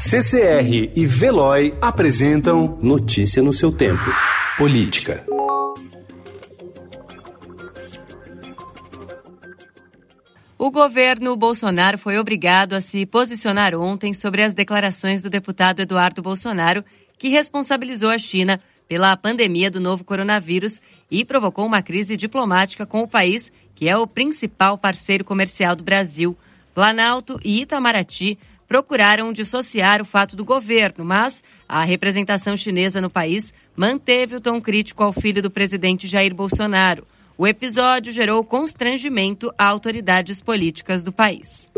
CCR e Veloy apresentam Notícia no seu tempo. Política. O governo Bolsonaro foi obrigado a se posicionar ontem sobre as declarações do deputado Eduardo Bolsonaro, que responsabilizou a China pela pandemia do novo coronavírus e provocou uma crise diplomática com o país, que é o principal parceiro comercial do Brasil. Planalto e Itamaraty procuraram dissociar o fato do governo, mas a representação chinesa no país manteve o tom crítico ao filho do presidente Jair Bolsonaro. O episódio gerou constrangimento a autoridades políticas do país.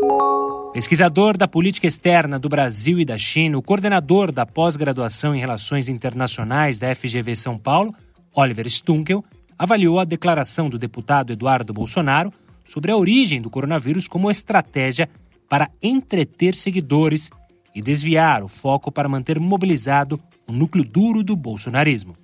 Pesquisador da política externa do Brasil e da China, o coordenador da pós-graduação em Relações Internacionais da FGV São Paulo, Oliver Stunkel, avaliou a declaração do deputado Eduardo Bolsonaro sobre a origem do coronavírus como estratégia para entreter seguidores e desviar o foco para manter mobilizado o núcleo duro do bolsonarismo.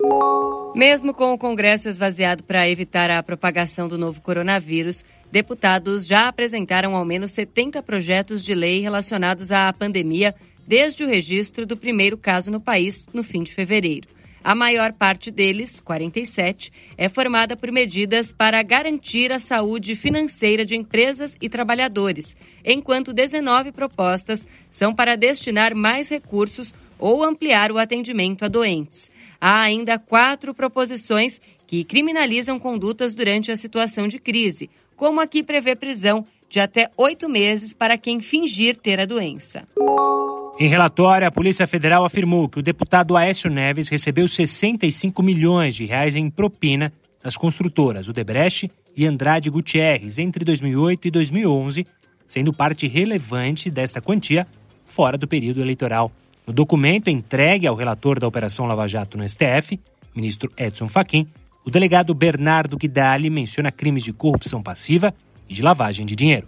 Mesmo com o Congresso esvaziado para evitar a propagação do novo coronavírus, deputados já apresentaram ao menos 70 projetos de lei relacionados à pandemia desde o registro do primeiro caso no país no fim de fevereiro. A maior parte deles, 47, é formada por medidas para garantir a saúde financeira de empresas e trabalhadores, enquanto 19 propostas são para destinar mais recursos ou ampliar o atendimento a doentes. Há ainda quatro proposições que criminalizam condutas durante a situação de crise, como a que prevê prisão de até oito meses para quem fingir ter a doença. Em relatório, a Polícia Federal afirmou que o deputado Aécio Neves recebeu 65 milhões de reais em propina das construtoras Odebrecht e Andrade Gutierrez entre 2008 e 2011, sendo parte relevante desta quantia fora do período eleitoral. No documento entregue ao relator da Operação Lava Jato no STF, ministro Edson Fachin, o delegado Bernardo Guidali menciona crimes de corrupção passiva e de lavagem de dinheiro.